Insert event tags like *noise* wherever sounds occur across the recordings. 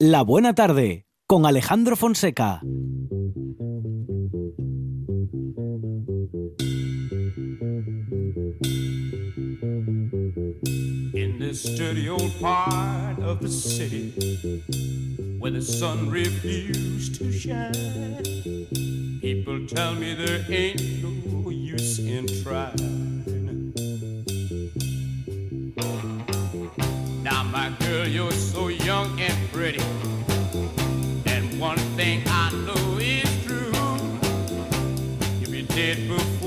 La Buena Tarde con Alejandro Fonseca. In this dirty old part of the city where the sun refused to shine, people tell me there ain't no use in trying. Girl, you're so young and pretty. And one thing I know is true. If be dead before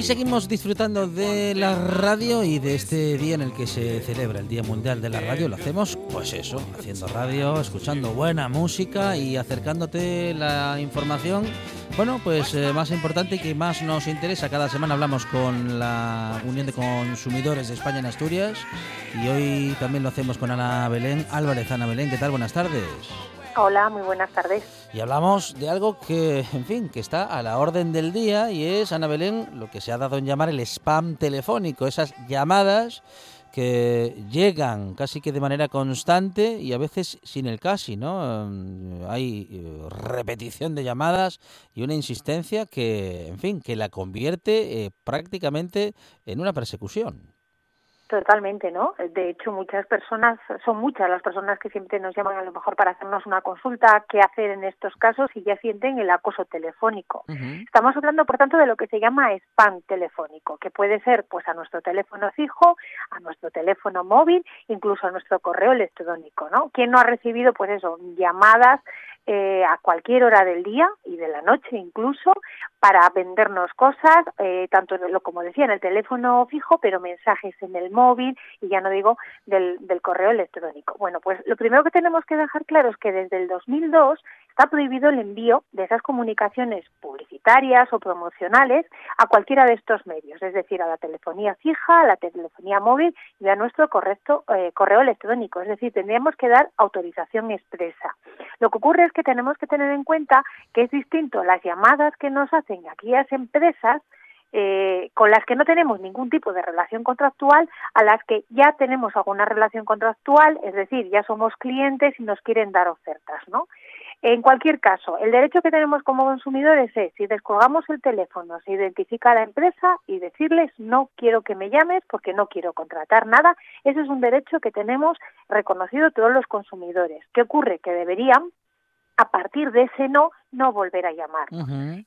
Y seguimos disfrutando de la radio y de este día en el que se celebra el Día Mundial de la Radio. Lo hacemos, pues eso, haciendo radio, escuchando buena música y acercándote la información, bueno, pues eh, más importante y que más nos interesa. Cada semana hablamos con la Unión de Consumidores de España en Asturias y hoy también lo hacemos con Ana Belén Álvarez. Ana Belén, ¿qué tal? Buenas tardes. Hola, muy buenas tardes. Y hablamos de algo que, en fin, que está a la orden del día y es, Ana Belén, lo que se ha dado en llamar el spam telefónico, esas llamadas que llegan casi que de manera constante y a veces sin el casi, ¿no? Mm, Hay eh, repetición de llamadas y una insistencia que, en fin, que la convierte eh, prácticamente en una persecución. Totalmente, ¿no? De hecho, muchas personas, son muchas las personas que siempre nos llaman a lo mejor para hacernos una consulta, qué hacer en estos casos y ya sienten el acoso telefónico. Estamos hablando, por tanto, de lo que se llama spam telefónico, que puede ser pues a nuestro teléfono fijo, a nuestro teléfono móvil, incluso a nuestro correo electrónico, ¿no? ¿Quién no ha recibido, pues eso, llamadas eh, a cualquier hora del día y de la noche incluso para vendernos cosas, eh, tanto en el- como decía en el teléfono fijo, pero mensajes en el móvil y ya no digo del, del correo electrónico. Bueno, pues lo primero que tenemos que dejar claro es que desde el 2002 está prohibido el envío de esas comunicaciones publicitarias o promocionales a cualquiera de estos medios, es decir, a la telefonía fija, a la telefonía móvil y a nuestro correcto eh, correo electrónico. Es decir, tendríamos que dar autorización expresa. Lo que ocurre es que tenemos que tener en cuenta que es distinto las llamadas que nos hacen aquellas empresas eh, con las que no tenemos ningún tipo de relación contractual, a las que ya tenemos alguna relación contractual, es decir, ya somos clientes y nos quieren dar ofertas, ¿no? En cualquier caso, el derecho que tenemos como consumidores es, si descolgamos el teléfono, se identifica a la empresa y decirles no quiero que me llames porque no quiero contratar nada. Ese es un derecho que tenemos reconocido todos los consumidores. ¿Qué ocurre? Que deberían, a partir de ese no, no volver a llamar.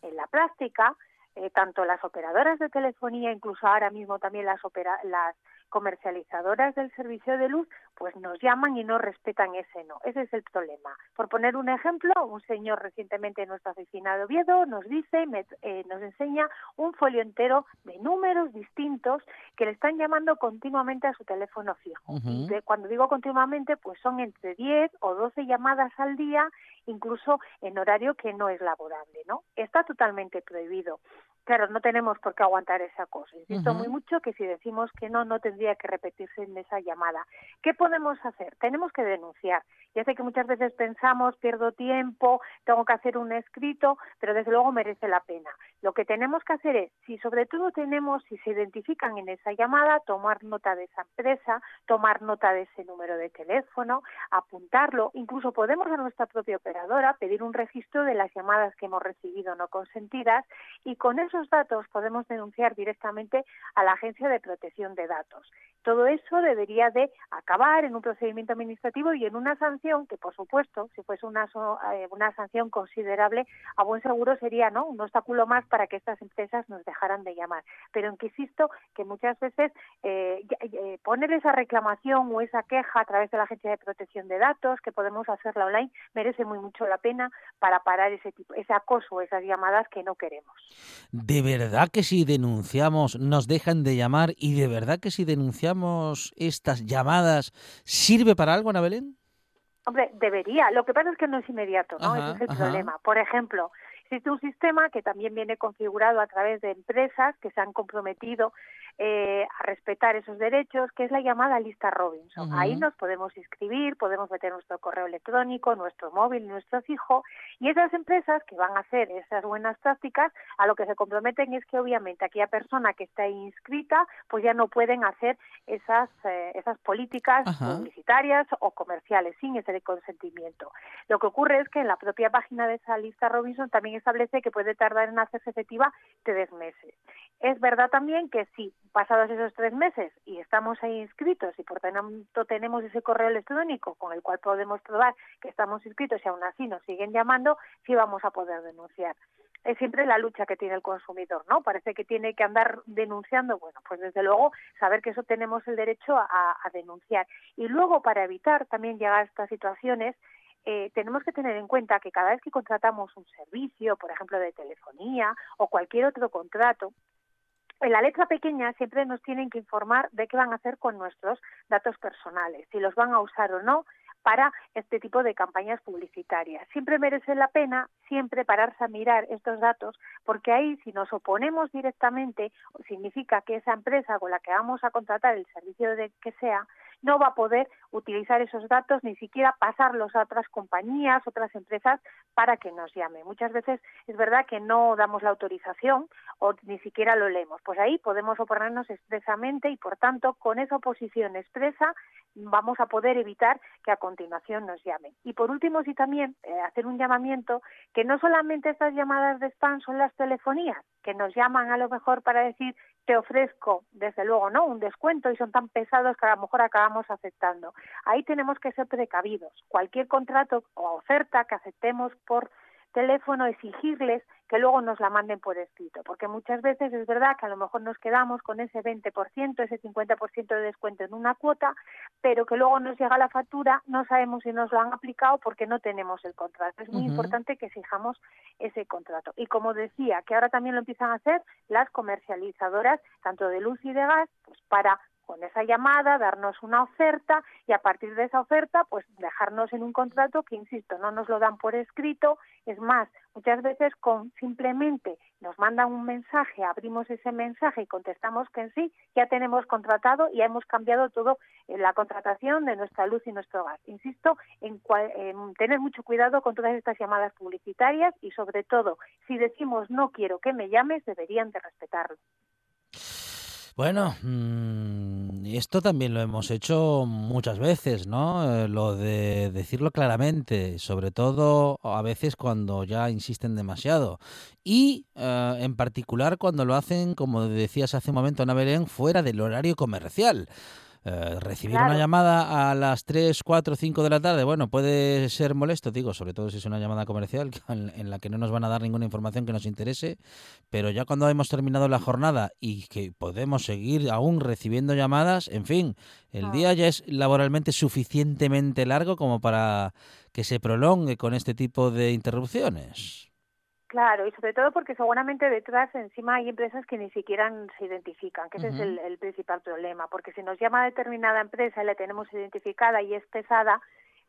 En la práctica, eh, tanto las operadoras de telefonía, incluso ahora mismo también las, opera- las comercializadoras del servicio de luz, pues nos llaman y no respetan ese no. Ese es el problema. Por poner un ejemplo, un señor recientemente en nuestra oficina de Oviedo nos dice, me- eh, nos enseña un folio entero de números distintos que le están llamando continuamente a su teléfono fijo. De- cuando digo continuamente, pues son entre 10 o 12 llamadas al día, incluso en horario que no es laborable, ¿no? Está totalmente prohibido. Claro, no tenemos por qué aguantar esa cosa. Insisto muy mucho que si decimos que no, no tendría que repetirse en esa llamada. ¿Qué podemos hacer? Tenemos que denunciar. Ya sé que muchas veces pensamos, pierdo tiempo, tengo que hacer un escrito, pero desde luego merece la pena. Lo que tenemos que hacer es, si sobre todo tenemos, si se identifican en esa llamada, tomar nota de esa empresa, tomar nota de ese número de teléfono, apuntarlo, incluso podemos a nuestra propia operadora pedir un registro de las llamadas que hemos recibido no consentidas y con esos datos podemos denunciar directamente a la Agencia de Protección de Datos. Todo eso debería de acabar en un procedimiento administrativo y en una sanción que, por supuesto, si fuese una, eh, una sanción considerable, a buen seguro sería no un obstáculo más para que estas empresas nos dejaran de llamar. Pero en que insisto que muchas veces eh, eh, poner esa reclamación o esa queja a través de la Agencia de Protección de Datos, que podemos hacerla online, merece muy mucho la pena para parar ese tipo, ese acoso, esas llamadas que no queremos. ¿De verdad que si denunciamos nos dejan de llamar y de verdad que si denunciamos estas llamadas sirve para algo, Ana Belén? Hombre, debería. Lo que pasa es que no es inmediato, ¿no? Ese es el problema. Por ejemplo, existe un sistema que también viene configurado a través de empresas que se han comprometido eh, a respetar esos derechos, que es la llamada lista Robinson. Ahí nos podemos inscribir, podemos meter nuestro correo electrónico, nuestro móvil, nuestro fijo, y esas empresas que van a hacer esas buenas prácticas, a lo que se comprometen es que obviamente aquella persona que está inscrita, pues ya no pueden hacer esas, eh, esas políticas publicitarias o comerciales sin ese consentimiento. Lo que ocurre es que en la propia página de esa lista Robinson también establece que puede tardar en hacerse efectiva tres meses. Es verdad también que si pasados esos tres meses y estamos ahí inscritos y por tanto tenemos ese correo electrónico con el cual podemos probar que estamos inscritos y aún así nos siguen llamando, sí vamos a poder denunciar. Es siempre la lucha que tiene el consumidor, ¿no? Parece que tiene que andar denunciando. Bueno, pues desde luego saber que eso tenemos el derecho a, denunciar. Y luego, para evitar también llegar a estas situaciones, eh, tenemos que tener en cuenta que cada vez que contratamos un servicio, por ejemplo, de telefonía o cualquier otro contrato, en la letra pequeña siempre nos tienen que informar de qué van a hacer con nuestros datos personales, si los van a usar o no para este tipo de campañas publicitarias. Siempre merece la pena siempre pararse a mirar estos datos porque ahí si nos oponemos directamente significa que esa empresa con la que vamos a contratar el servicio de que sea no va a poder utilizar esos datos ni siquiera pasarlos a otras compañías, otras empresas para que nos llame. Muchas veces es verdad que no damos la autorización o ni siquiera lo leemos. Pues ahí podemos oponernos expresamente y por tanto con esa oposición expresa vamos a poder evitar que a continuación nos llamen. Y por último, sí también eh, hacer un llamamiento que no solamente estas llamadas de spam son las telefonías, que nos llaman a lo mejor para decir te ofrezco, desde luego, ¿no? Un descuento y son tan pesados que a lo mejor acabamos aceptando. Ahí tenemos que ser precavidos. Cualquier contrato o oferta que aceptemos por teléfono, exigirles que luego nos la manden por escrito, porque muchas veces es verdad que a lo mejor nos quedamos con ese 20%, ese 50% de descuento en una cuota, pero que luego nos llega la factura, no sabemos si nos lo han aplicado porque no tenemos el contrato. Es muy importante que exijamos ese contrato. Y como decía, que ahora también lo empiezan a hacer las comercializadoras, tanto de luz y de gas, pues para con esa llamada, darnos una oferta y a partir de esa oferta, pues dejarnos en un contrato que, insisto, no nos lo dan por escrito. Es más, muchas veces con simplemente nos mandan un mensaje, abrimos ese mensaje y contestamos que en sí ya tenemos contratado y hemos cambiado todo en la contratación de nuestra luz y nuestro gas. Insisto en, en tener mucho cuidado con todas estas llamadas publicitarias y sobre todo, si decimos no quiero que me llames, deberían de respetarlo. Bueno, mm, esto también lo hemos hecho muchas veces, ¿no? Eh, lo de decirlo claramente, sobre todo a veces cuando ya insisten demasiado. Y eh, en particular cuando lo hacen, como decías hace un momento, Ana Belén, fuera del horario comercial. Eh, recibir una llamada a las 3, 4, 5 de la tarde, bueno, puede ser molesto, digo, sobre todo si es una llamada comercial *laughs* en, la que no nos van a dar ninguna información que nos interese, pero ya cuando hemos terminado la jornada y que podemos seguir aún recibiendo llamadas, en fin, el día ya es laboralmente suficientemente largo como para que se prolongue con este tipo de interrupciones. Claro, y sobre todo porque seguramente detrás encima hay empresas que ni siquiera se identifican, que ese es el, el, principal problema, porque si nos llama determinada empresa y la tenemos identificada y es pesada,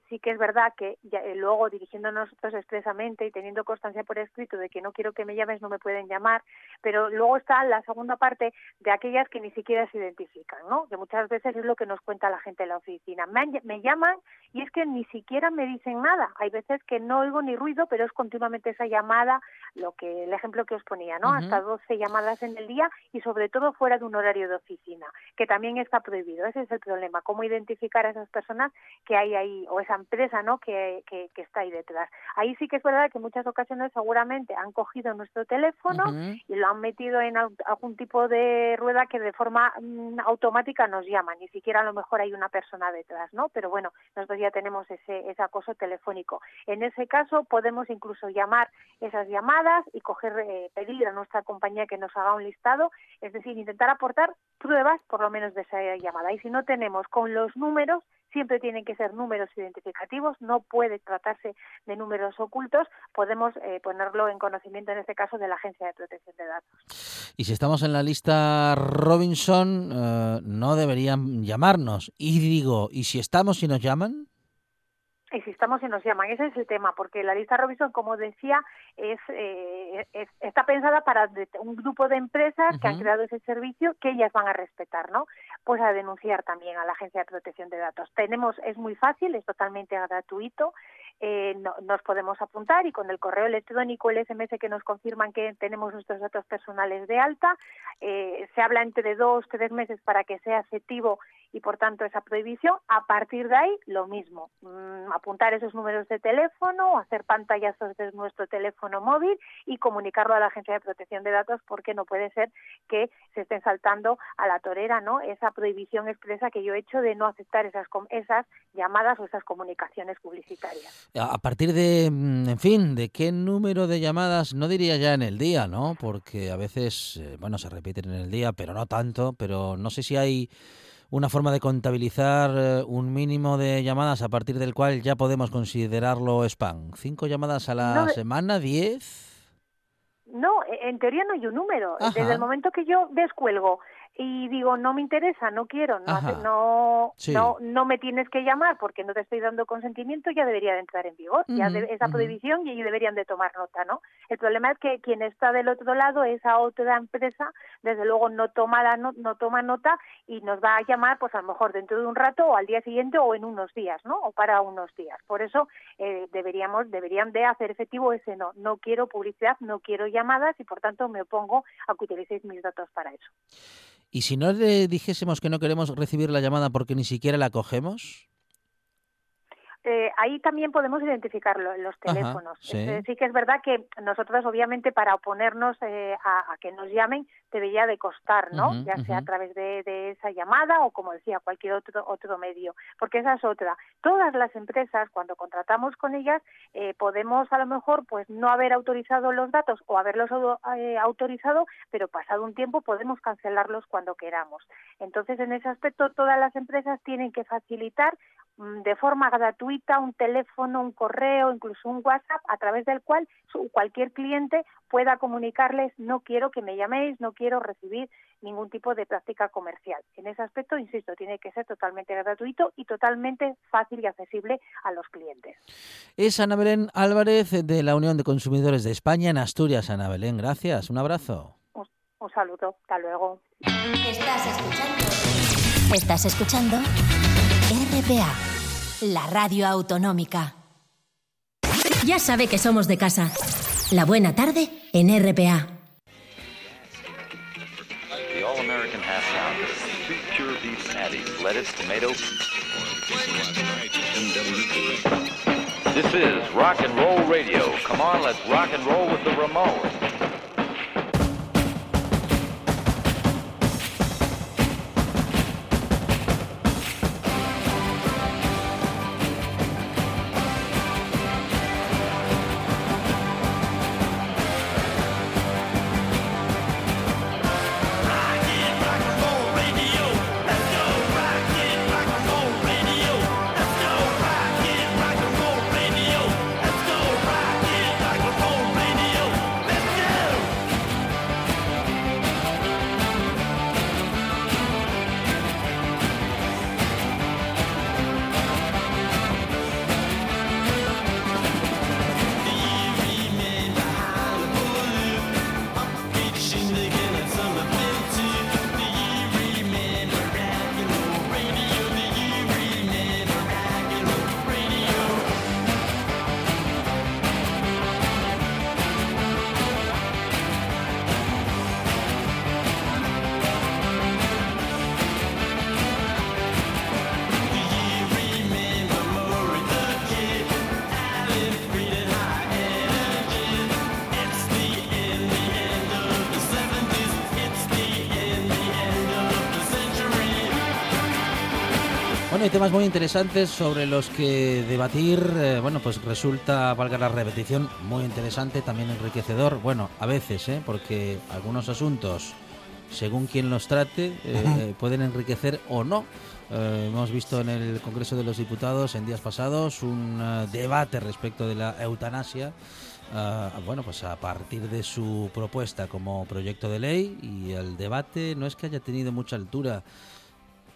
sí que es verdad que ya, eh, luego dirigiéndonos nosotros expresamente y teniendo constancia por escrito de que no quiero que me llames, no me pueden llamar, pero luego está la segunda parte de aquellas que ni siquiera se identifican, ¿no? Que muchas veces es lo que nos cuenta la gente en la oficina. Me, me llaman y es que ni siquiera me dicen nada. Hay veces que no oigo ni ruido, pero es continuamente esa llamada, lo que el ejemplo que os ponía, ¿no? Hasta 12 llamadas en el día y sobre todo fuera de un horario de oficina, que también está prohibido. Ese es el problema, cómo identificar a esas personas que hay ahí o esa esa empresa ¿no? Que, que, que, está ahí detrás. Ahí sí que es verdad que en muchas ocasiones seguramente han cogido nuestro teléfono y lo han metido en algún tipo de rueda que de forma mm, automática nos llama, ni siquiera a lo mejor hay una persona detrás, ¿no? Pero bueno, nosotros ya tenemos ese, ese acoso telefónico. En ese caso podemos incluso llamar esas llamadas y coger, eh, pedir a nuestra compañía que nos haga un listado, es decir, intentar aportar pruebas por lo menos de esa llamada. Y si no tenemos con los números, siempre tienen que ser números identificativos, no puede tratarse de números ocultos, podemos eh, ponerlo en conocimiento en este caso de la Agencia de Protección de Datos. Y si estamos en la lista Robinson, eh, no deberían llamarnos. Y digo, ¿y si estamos y nos llaman? Existamos y nos llaman. Ese es el tema, porque la lista Robinson, como decía, es, eh, está pensada para un grupo de empresas que han creado ese servicio que ellas van a respetar, ¿no? Pues a denunciar también a la Agencia de Protección de Datos. Tenemos, es muy fácil, es totalmente gratuito. Eh, nos podemos apuntar y con el correo electrónico, el SMS que nos confirman que tenemos nuestros datos personales de alta, eh, se habla entre dos, tres meses para que sea efectivo y por tanto esa prohibición. A partir de ahí, lo mismo, mm, apuntar esos números de teléfono, hacer pantallazos de nuestro teléfono móvil y comunicarlo a la Agencia de Protección de Datos porque no puede ser que se estén saltando a la torera, ¿no? Esa prohibición expresa que yo he hecho de no aceptar esas esas llamadas o esas comunicaciones publicitarias. A partir de, mm, en fin, de qué número de llamadas, no diría ya en el día, ¿no? Porque a veces, eh, bueno, se repiten en el día, pero no tanto, pero no sé si hay una forma de contabilizar eh, un mínimo de llamadas a partir del cual ya podemos considerarlo spam. ¿Cinco llamadas a la semana? ¿Diez? No, en teoría no hay un número. Desde el momento que yo descuelgo y digo no me interesa no quiero no no, no no me tienes que llamar porque no te estoy dando consentimiento ya debería de entrar en vigor ya esa prohibición y ellos deberían de tomar nota no el problema es que quien está del otro lado esa otra empresa desde luego no toma la no, no toma nota y nos va a llamar pues a lo mejor dentro de un rato o al día siguiente o en unos días no o para unos días. Por eso eh, deberíamos deberían de hacer efectivo ese no no quiero publicidad no quiero llamadas y por tanto me opongo a que utilicéis mis datos para eso ¿Y si no le dijésemos que no queremos recibir la llamada porque ni siquiera la cogemos? Eh, ahí también podemos identificarlo en los teléfonos. sí. que es verdad que nosotros, obviamente, para oponernos eh, a, que nos llamen, debería de costar, ¿no? ya sea a través de, esa llamada o, como decía, cualquier otro, otro medio. Porque esa es otra. Todas las empresas, cuando contratamos con ellas, eh, podemos a lo mejor pues no haber autorizado los datos o haberlos autorizado, pero pasado un tiempo podemos cancelarlos cuando queramos. Entonces, en ese aspecto, todas las empresas tienen que facilitar de forma gratuita un teléfono, un correo, incluso un WhatsApp, a través del cual cualquier cliente pueda comunicarles no quiero que me llaméis, no quiero recibir ningún tipo de práctica comercial. En ese aspecto, insisto, tiene que ser totalmente gratuito y totalmente fácil y accesible a los clientes. Es Ana Belén Álvarez de la Unión de Consumidores de España en Asturias. Ana Belén, gracias. Un abrazo. Un, un saludo. Hasta luego. Estás escuchando. Estás escuchando RPA la radio autonómica. Ya sabe que somos de casa. La buena tarde en RPA. This is rock and roll radio. Come on, let's rock and roll with the Ramones. Bueno, hay temas muy interesantes sobre los que debatir. eh, bueno, pues resulta, valga la repetición, muy interesante, también enriquecedor. Bueno, a veces, ¿eh? porque algunos asuntos, según quien los trate, eh, pueden enriquecer o no. Eh, hemos visto en el Congreso de los Diputados en días pasados un eh, debate respecto de la eutanasia. ah, bueno, pues a partir de su propuesta como proyecto de ley y el debate no es que haya tenido mucha altura.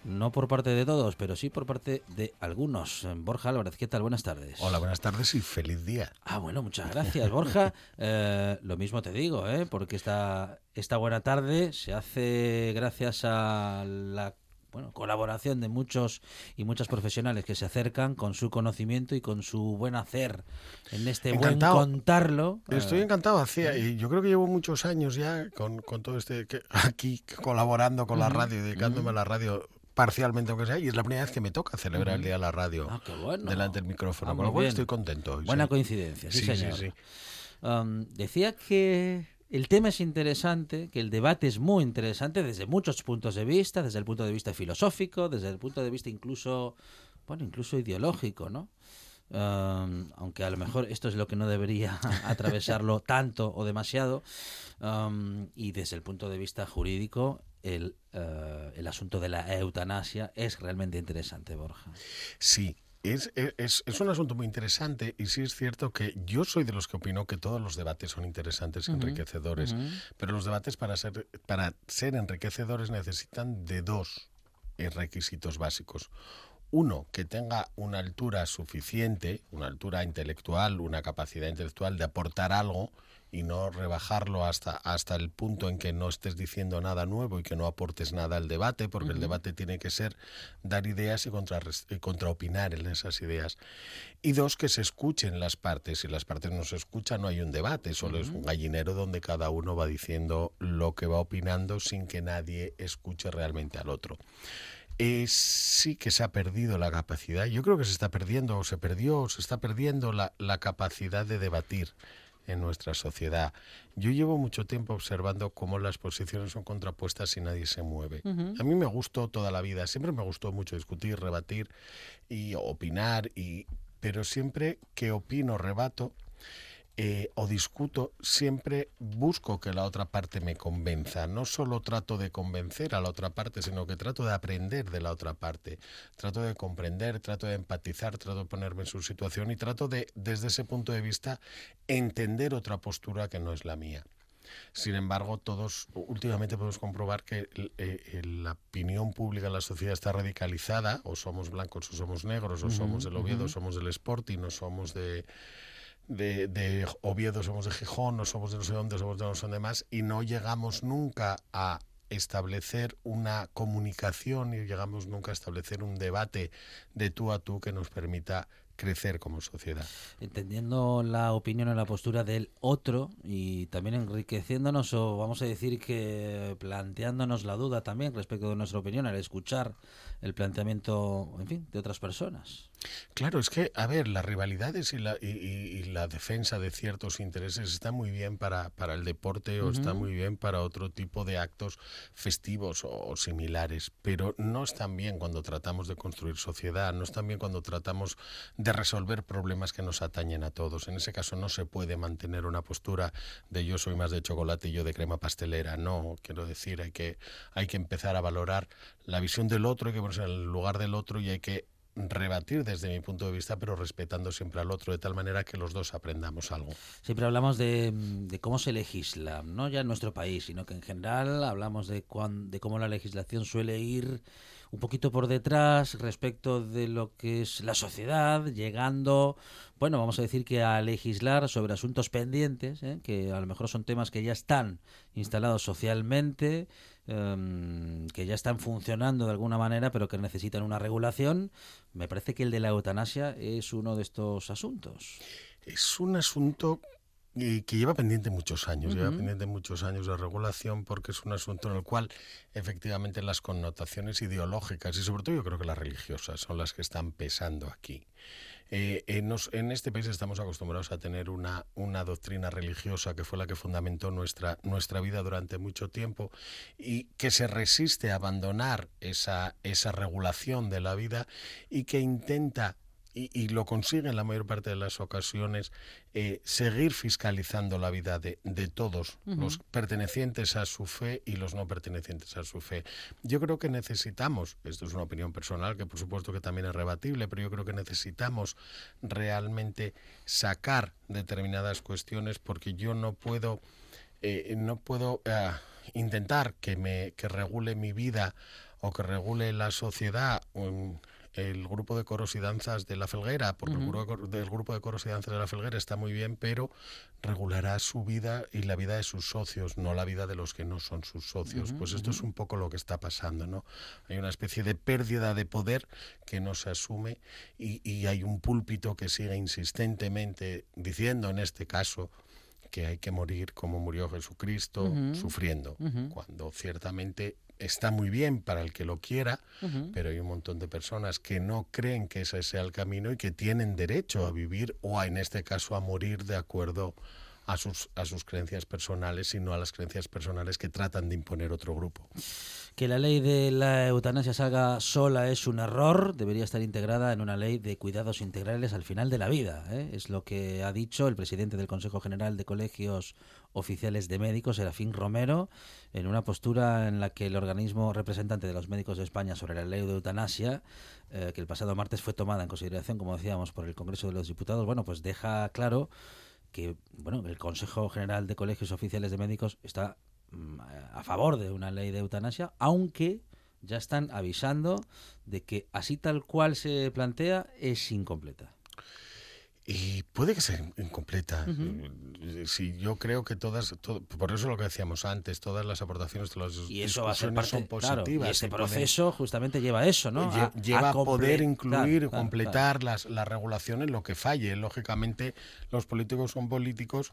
No por parte de todos, pero sí por parte de algunos. Borja Álvarez, ¿qué tal? Buenas tardes. Hola, buenas tardes y feliz día. Ah, bueno, muchas gracias, Borja. *laughs* Eh, lo mismo te digo, ¿eh? porque esta, esta buena tarde se hace gracias a la bueno, colaboración de muchos y muchas profesionales que se acercan con su conocimiento y con su buen hacer en este Encantado. buen contarlo. Estoy Eh, encantado. Hacía, y yo creo que llevo muchos años ya con, con todo este, que- aquí colaborando con la radio, dedicándome a la radio parcialmente, aunque sea, y es la primera vez que me toca celebrar el Día de la Radio Ah, qué bueno. delante del micrófono, Ah, con lo cual estoy contento. hoy, Buena sí. coincidencia, sí, Sí, sí, señor. sí. Um, decía que el tema es interesante, que el debate es muy interesante desde muchos puntos de vista, desde el punto de vista filosófico, desde el punto de vista incluso, bueno, incluso ideológico, ¿no? Um, aunque a lo mejor esto es lo que no debería *laughs* atravesarlo tanto o demasiado. Um, y desde el punto de vista jurídico, el, eh, el asunto de la eutanasia es realmente interesante, Borja. Sí, es, es, es un asunto muy interesante y sí es cierto que yo soy de los que opino que todos los debates son interesantes y enriquecedores, pero los debates para ser, para ser enriquecedores necesitan de dos requisitos básicos. Uno, que tenga una altura suficiente, una altura intelectual, una capacidad intelectual de aportar algo y no rebajarlo hasta, hasta el punto en que no estés diciendo nada nuevo y que no aportes nada al debate, porque el debate tiene que ser dar ideas y, contrarres- y contraopinar en esas ideas. Y dos, que se escuchen las partes. Si las partes no se escuchan, no hay un debate, solo es un gallinero donde cada uno va diciendo lo que va opinando sin que nadie escuche realmente al otro. Eh, sí que se ha perdido la capacidad, yo creo que se está perdiendo, o se perdió, o se está perdiendo la, la capacidad de debatir en nuestra sociedad. Yo llevo mucho tiempo observando cómo las posiciones son contrapuestas y nadie se mueve. A mí me gustó toda la vida, siempre me gustó mucho discutir, rebatir y opinar, y, pero siempre que opino, rebato, eh, o discuto, siempre busco que la otra parte me convenza. No solo trato de convencer a la otra parte, sino que trato de aprender de la otra parte. Trato de comprender, trato de empatizar, trato de ponerme en su situación y trato de, desde ese punto de vista, entender otra postura que no es la mía. Sin embargo, todos últimamente podemos comprobar que eh, eh, la opinión pública en la sociedad está radicalizada, o somos blancos o somos negros, o somos del Oviedo, o somos del Sporting, o somos de, de, de Oviedo, somos de Gijón, no somos de no sé dónde, somos de no sé dónde más, y no llegamos nunca a establecer una comunicación y llegamos nunca a establecer un debate de tú a tú que nos permita crecer como sociedad. entendiendo la opinión o la postura del otro y también enriqueciéndonos o vamos a decir que planteándonos la duda también respecto de nuestra opinión al escuchar el planteamiento, en fin, de otras personas. Claro, es que, a ver, las rivalidades y la, y, la defensa de ciertos intereses está muy bien para, para el deporte o está muy bien para otro tipo de actos festivos o, o similares, pero no están bien cuando tratamos de construir sociedad, no están bien cuando tratamos de resolver problemas que nos atañen a todos. En ese caso no se puede mantener una postura de yo soy más de chocolate y yo de crema pastelera. No, quiero decir, hay que, hay que empezar a valorar la visión del otro, hay que ponerse en el lugar del otro y hay que rebatir desde mi punto de vista, pero respetando siempre al otro, de tal manera que los dos aprendamos algo. Siempre hablamos de, de cómo se legisla, no ya en nuestro país, sino que en general hablamos de, de cómo la legislación suele ir un poquito por detrás respecto de lo que es la sociedad, llegando, bueno, vamos a decir que a legislar sobre asuntos pendientes, ¿eh? que a lo mejor son temas que ya están instalados socialmente, em, que ya están funcionando de alguna manera, pero que necesitan una regulación. Me parece que el de la eutanasia es uno de estos asuntos. Es un asunto eh, que lleva pendiente muchos años, lleva pendiente muchos años de regulación porque es un asunto en el cual efectivamente las connotaciones ideológicas y sobre todo yo creo que las religiosas son las que están pesando aquí. Eh, en, nos- en este país estamos acostumbrados a tener una, una doctrina religiosa que fue la que fundamentó nuestra, nuestra vida durante mucho tiempo y que se resiste a abandonar esa, esa regulación de la vida y que intenta y, y lo consigue en la mayor parte de las ocasiones, eh, seguir fiscalizando la vida de, de todos, los pertenecientes a su fe y los no pertenecientes a su fe. Yo creo que necesitamos, esto es una opinión personal que por supuesto que también es rebatible, pero yo creo que necesitamos realmente sacar determinadas cuestiones porque yo no puedo, eh, no puedo eh, intentar que me que regule mi vida o que regule la sociedad. um, el grupo de coros y danzas de la Felguera, porque el grupo de del grupo de coros y danzas de la Felguera está muy bien, pero regulará su vida y la vida de sus socios, no la vida de los que no son sus socios. pues esto es un poco lo que está pasando, ¿no? Hay una especie de pérdida de poder que no se asume y, y hay un púlpito que sigue insistentemente diciendo, en este caso, que hay que morir como murió Jesucristo, sufriendo, cuando ciertamente está muy bien para el que lo quiera, pero hay un montón de personas que no creen que ese sea el camino y que tienen derecho a vivir o a, en este caso a morir de acuerdo a sus, a sus creencias personales y no a las creencias personales que tratan de imponer otro grupo. Que la ley de la eutanasia salga sola es un error, debería estar integrada en una ley de cuidados integrales al final de la vida. ¿eh? Es lo que ha dicho el presidente del Consejo General de Colegios Oficiales de Médicos, Serafín Romero, en una postura en la que el organismo representante de los médicos de España sobre la ley de eutanasia, eh, que el pasado martes fue tomada en consideración, como decíamos, por el Congreso de los Diputados, bueno, pues deja claro que bueno, el Consejo General de Colegios Oficiales de Médicos está mm, a favor de una ley de eutanasia, aunque ya están avisando de que así tal cual se plantea es incompleta. Y puede que sea incompleta. Eh, Sí, yo creo que todas, to- por eso lo que decíamos antes, todas las aportaciones, todas las Y eso va a ser parte, son claro, positivas. y este y pueden- proceso justamente lleva a eso, ¿no? lle- lleva a, poder claro, incluir, claro, completar Las, las regulaciones, lo que falle. Lógicamente, los políticos son políticos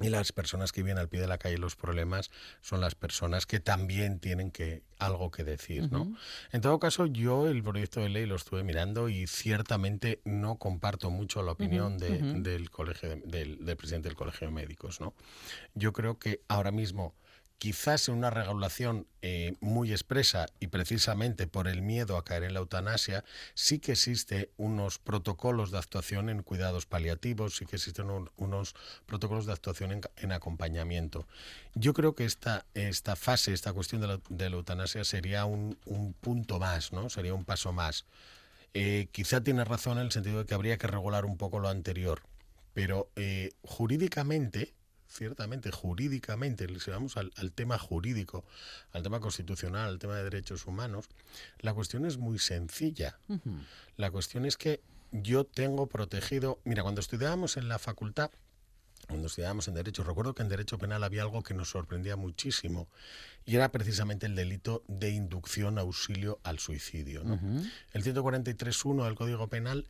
y las personas que viven al pie de la calle los problemas son las personas que también tienen que algo que decir, ¿no? En todo caso, yo el proyecto de ley lo estuve mirando y ciertamente no comparto mucho la opinión de- del colegio de- del, del presidente del colegio de médicos, ¿no? Yo creo que ahora mismo quizás en una regulación eh, muy expresa y precisamente por el miedo a caer en la eutanasia, sí que existe unos protocolos de actuación en cuidados paliativos, sí que existen un- unos protocolos de actuación en, en acompañamiento. Yo creo que esta, esta fase, esta cuestión de la, de la eutanasia sería un, un punto más, ¿no? Sería un paso más. Eh, quizá tiene razón en el sentido de que habría que regular un poco lo anterior, pero eh, jurídicamente, ciertamente jurídicamente, si vamos al, al tema jurídico, al tema constitucional, al tema de derechos humanos, la cuestión es muy sencilla. La cuestión es que yo tengo protegido, mira, cuando estudiábamos en la facultad, cuando estudiábamos en Derecho, recuerdo que en Derecho Penal había algo que nos sorprendía muchísimo y era precisamente el delito de inducción auxilio al suicidio. ¿no? El 143.1 del Código Penal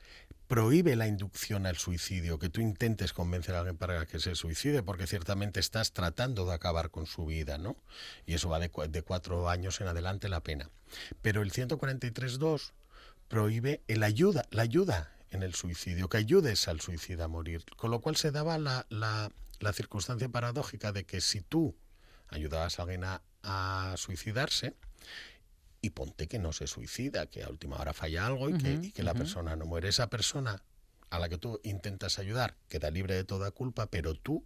prohíbe la inducción al suicidio, que tú intentes convencer a alguien para que se suicide, porque ciertamente estás tratando de acabar con su vida, ¿no? Y eso va de, cua- de cuatro años en adelante la pena. Pero el 143.2 prohíbe el ayuda, la ayuda en el suicidio, que ayudes al suicida a morir. Con lo cual se daba la, la- la circunstancia paradójica de que si tú ayudabas a alguien a, a suicidarse, y ponte que no se suicida, que a última hora falla algo y que, y que la persona no muere, esa persona a la que tú intentas ayudar queda libre de toda culpa, pero tú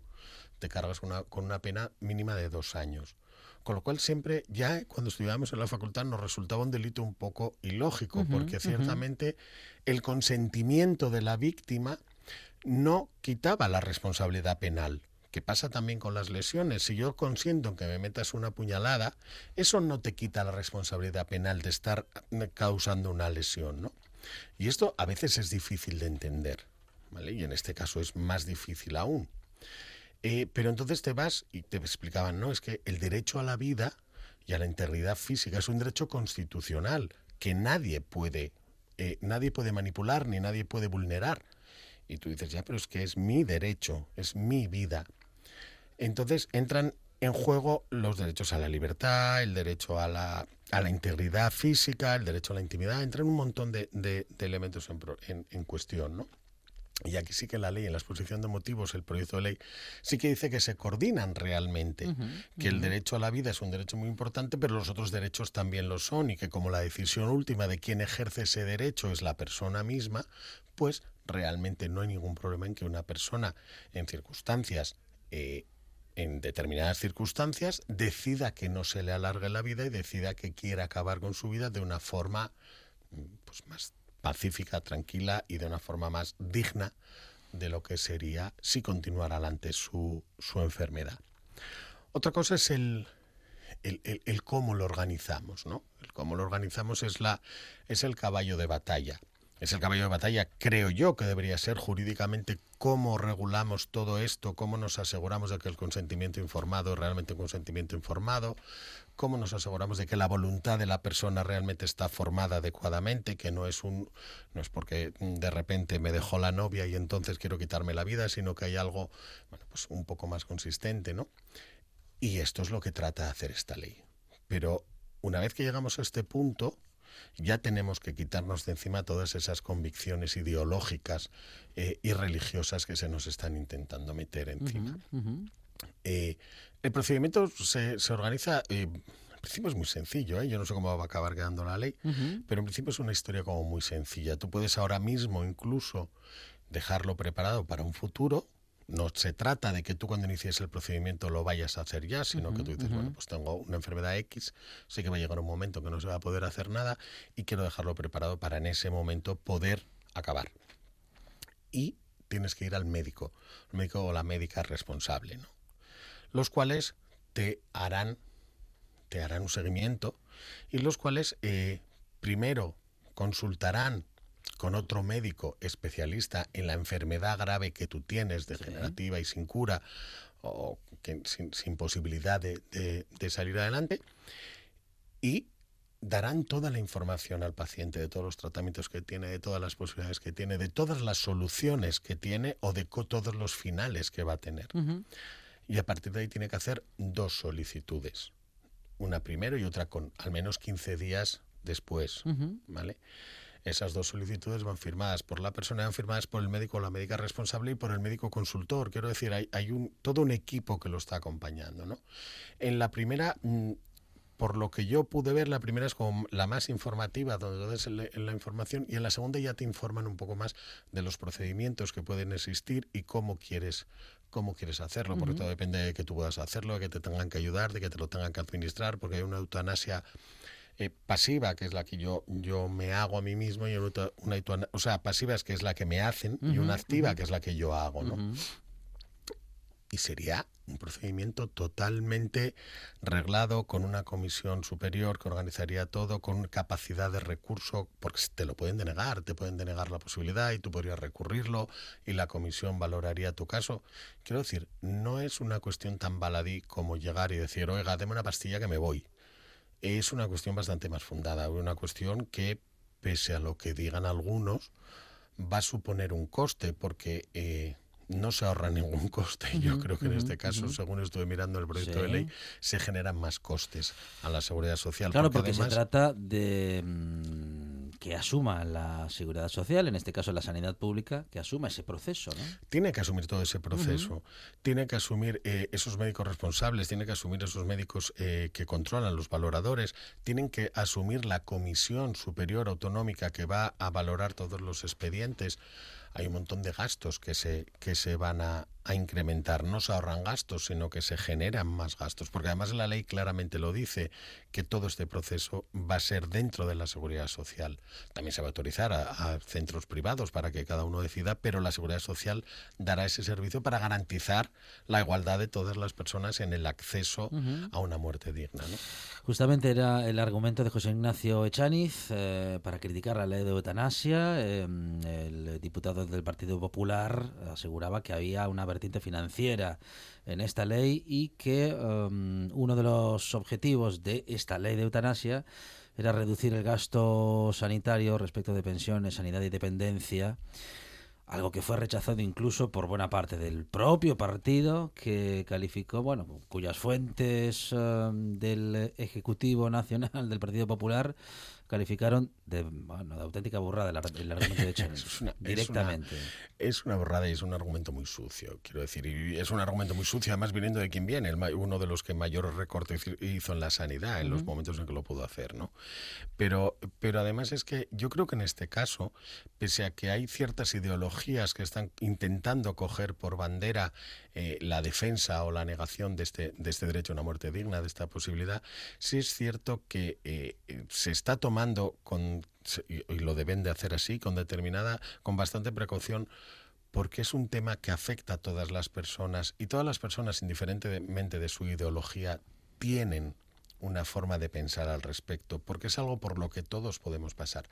te cargas una- con una pena mínima de dos años. Con lo cual siempre, ya cuando estudiábamos en la facultad, nos resultaba un delito un poco ilógico, porque ciertamente el consentimiento de la víctima no quitaba la responsabilidad penal. Que pasa también con las lesiones. Si yo consiento en que me metas una puñalada, eso no te quita la responsabilidad penal de estar eh, causando una lesión, ¿no? Y esto a veces es difícil de entender, ¿vale? Y en este caso es más difícil aún. Eh, pero entonces te vas y te explicaban, no, es que el derecho a la vida y a la integridad física es un derecho constitucional que nadie puede, eh, nadie puede manipular ni nadie puede vulnerar. Y tú dices, ya, pero es que es mi derecho, es mi vida. Entonces entran en juego los derechos a la libertad, el derecho a la, a la integridad física, el derecho a la intimidad, entran un montón de, de- elementos en, en- en cuestión, ¿no? Y aquí sí que la ley, en la exposición de motivos, el proyecto de ley, sí que dice que se coordinan realmente, que el derecho a la vida es un derecho muy importante, pero los otros derechos también lo son, y que como la decisión última de quién ejerce ese derecho es la persona misma, pues realmente no hay ningún problema en que una persona en circunstancias eh, en determinadas circunstancias decida que no se le alargue la vida y decida que quiere acabar con su vida de una forma pues más pacífica, tranquila y de una forma más digna de lo que sería si continuara adelante su, su enfermedad. Otra cosa es el, el, el- cómo lo organizamos, ¿no? El cómo lo organizamos es, la, es el caballo de batalla. Es el caballo de batalla, creo yo, que debería ser jurídicamente cómo regulamos todo esto, cómo nos aseguramos de que el consentimiento informado es realmente un consentimiento informado, cómo nos aseguramos de que la voluntad de la persona realmente está formada adecuadamente, que no es un no es porque mm, de repente me dejó la novia y entonces quiero quitarme la vida, sino que hay algo bueno, pues un poco más consistente, ¿no? Y esto es lo que trata de hacer esta ley. Pero una vez que llegamos a este punto, ya tenemos que quitarnos de encima todas esas convicciones ideológicas eh, y religiosas que se nos están intentando meter encima. Eh, el procedimiento se, se organiza, eh, en principio es muy sencillo, ¿eh? yo no sé cómo va a acabar quedando la ley, pero en principio es una historia como muy sencilla. Tú puedes ahora mismo incluso dejarlo preparado para un futuro. No se trata de que tú cuando inicies el procedimiento lo vayas a hacer ya, sino que tú dices, bueno, pues tengo una enfermedad X, sé que va a llegar un momento que no se va a poder hacer nada y quiero dejarlo preparado para en ese momento poder acabar. Y tienes que ir al médico, el médico o la médica responsable, ¿no? Los cuales te harán, te harán un seguimiento y los cuales eh, primero consultarán con otro médico especialista en la enfermedad grave que tú tienes, degenerativa y sin cura, o que, sin, posibilidad de, salir adelante, y darán toda la información al paciente de todos los tratamientos que tiene, de todas las posibilidades que tiene, de todas las soluciones que tiene o de todos los finales que va a tener. Y a partir de ahí tiene que hacer dos solicitudes. Una primero y otra con al menos 15 días después. ¿Vale? Esas dos solicitudes van firmadas por la persona, van firmadas por el médico o la médica responsable y por el médico consultor. Quiero decir, hay, hay un, todo un equipo que lo está acompañando. ¿no? En la primera, mm, por lo que yo pude ver, la primera es como la más informativa, donde das la información, y en la segunda ya te informan un poco más de los procedimientos que pueden existir y cómo quieres cómo quieres hacerlo, porque todo depende de que tú puedas hacerlo, de que te tengan que ayudar, de que te lo tengan que administrar, porque hay una eutanasia eh, pasiva, que es la que yo, yo me hago a mí mismo, y una, una o sea, pasiva es que es la que me hacen, y una activa, que es la que yo hago, ¿no? Y sería un procedimiento totalmente reglado con una comisión superior que organizaría todo con capacidad de recurso porque te lo pueden denegar, te pueden denegar la posibilidad y tú podrías recurrirlo y la comisión valoraría tu caso. Quiero decir, no es una cuestión tan baladí como llegar y decir, oiga, deme una pastilla que me voy. Es una cuestión bastante más fundada, una cuestión que, pese a lo que digan algunos, va a suponer un coste porque eh, no se ahorra ningún coste. *laughs* Yo creo que en este caso, según estuve mirando el proyecto de ley, se generan más costes a la seguridad social. Claro, porque, se además- trata de mm, que asuma la seguridad social, en este caso la sanidad pública, que asuma ese proceso, ¿no? tiene que asumir todo ese proceso, tiene que asumir eh, esos médicos responsables, tiene que asumir esos médicos eh, que controlan los valoradores, tienen que asumir la comisión superior autonómica que va a valorar todos los expedientes. Hay un montón de gastos que se, que se van a, a incrementar. No se ahorran gastos, sino que se generan más gastos. Porque además la ley claramente lo dice, que todo este proceso va a ser dentro de la seguridad social. También se va a autorizar a, a centros privados para que cada uno decida, pero la seguridad social dará ese servicio para garantizar la igualdad de todas las personas en el acceso a una muerte digna. ¿no? Justamente era el argumento de José Ignacio Echaniz eh, para criticar la ley de eutanasia. Eh, el diputado del Partido Popular aseguraba que había una vertiente financiera en esta ley y que um, uno de los objetivos de esta ley de eutanasia era reducir el gasto sanitario respecto de pensiones, sanidad y dependencia algo que fue rechazado incluso por buena parte del propio partido que calificó, bueno, cuyas fuentes eh, del Ejecutivo Nacional del Partido Popular calificaron de, bueno, de auténtica burrada el, ar- el argumento de *laughs* Es una- es directamente. Es una borrada y es un argumento muy sucio, quiero decir. Y es un argumento muy sucio, además viniendo de quien viene, el uno de los que mayor recorte hizo en la sanidad en los momentos en que lo pudo hacer, ¿no? Pero, pero además es que yo creo que en este caso, pese a que hay ciertas ideologías que están intentando coger por bandera eh, la defensa o la negación de este, de este derecho a una muerte digna, de esta posibilidad, sí es cierto que eh, se está tomando con y lo deben de hacer así, con determinada, con bastante precaución, porque es un tema que afecta a todas las personas y todas las personas, indiferentemente de su ideología, tienen una forma de pensar al respecto, porque es algo por lo que todos podemos pasar.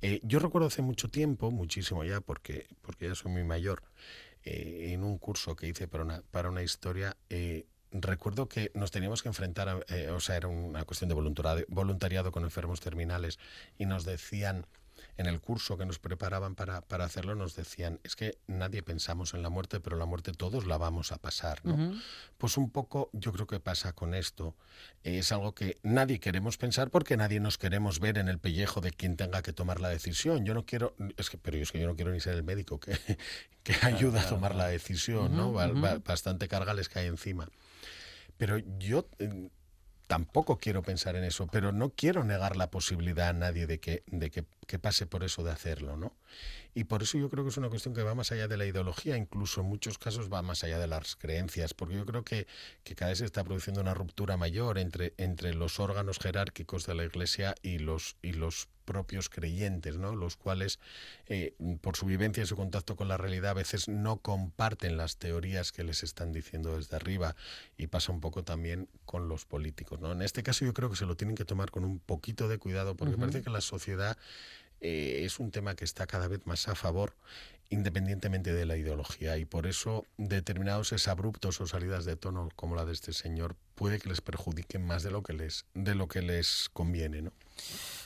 Eh, yo recuerdo hace mucho tiempo, muchísimo ya, porque, porque ya soy muy mayor, eh, en un curso que hice para una, para una historia, eh, recuerdo que nos teníamos que enfrentar, a, eh, o sea, era una cuestión de voluntariado, voluntariado con enfermos terminales, y nos decían, en el curso que nos preparaban para, para hacerlo, nos decían, es que nadie pensamos en la muerte, pero la muerte todos la vamos a pasar, ¿no? Pues un poco yo creo que pasa con esto. Es algo que nadie queremos pensar porque nadie nos queremos ver en el pellejo de quien tenga que tomar la decisión. Yo no quiero, es que, pero es que yo no quiero ni ser el médico que, *laughs* que ayuda a tomar la decisión, ¿no? Ba- ba- Bastante carga les cae encima. Pero yo eh, tampoco quiero pensar en eso, pero no quiero negar la posibilidad a nadie de que, de que, que pase por eso de hacerlo, ¿no? Y por eso yo creo que es una cuestión que va más allá de la ideología, incluso en muchos casos va más allá de las creencias, porque yo creo que, que cada vez se está produciendo una ruptura mayor entre, entre los órganos jerárquicos de la Iglesia y los, y los propios creyentes, ¿no? los cuales, eh, por su vivencia y su contacto con la realidad, a veces no comparten las teorías que les están diciendo desde arriba y pasa un poco también con los políticos. ¿no? En este caso yo creo que se lo tienen que tomar con un poquito de cuidado porque parece que la sociedad eh, es un tema que está cada vez más a favor independientemente de la ideología y por eso determinados abruptos o salidas de tono como la de este señor puede que les perjudiquen más de lo que les de lo que les conviene, ¿no?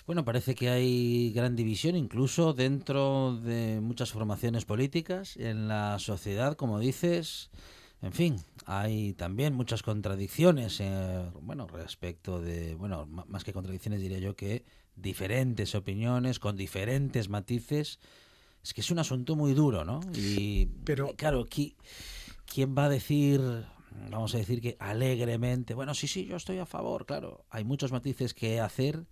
Bueno, parece que hay gran división incluso dentro de muchas formaciones políticas en la sociedad, como dices. En fin, hay también muchas contradicciones, eh, bueno, respecto de, bueno, más que contradicciones diría yo que diferentes opiniones con diferentes matices. Es que es un asunto muy duro, ¿no? Y Pero- claro, qui- ¿quién va a decir, vamos a decir que alegremente, bueno, sí, sí, yo estoy a favor, claro, hay muchos matices que hacer,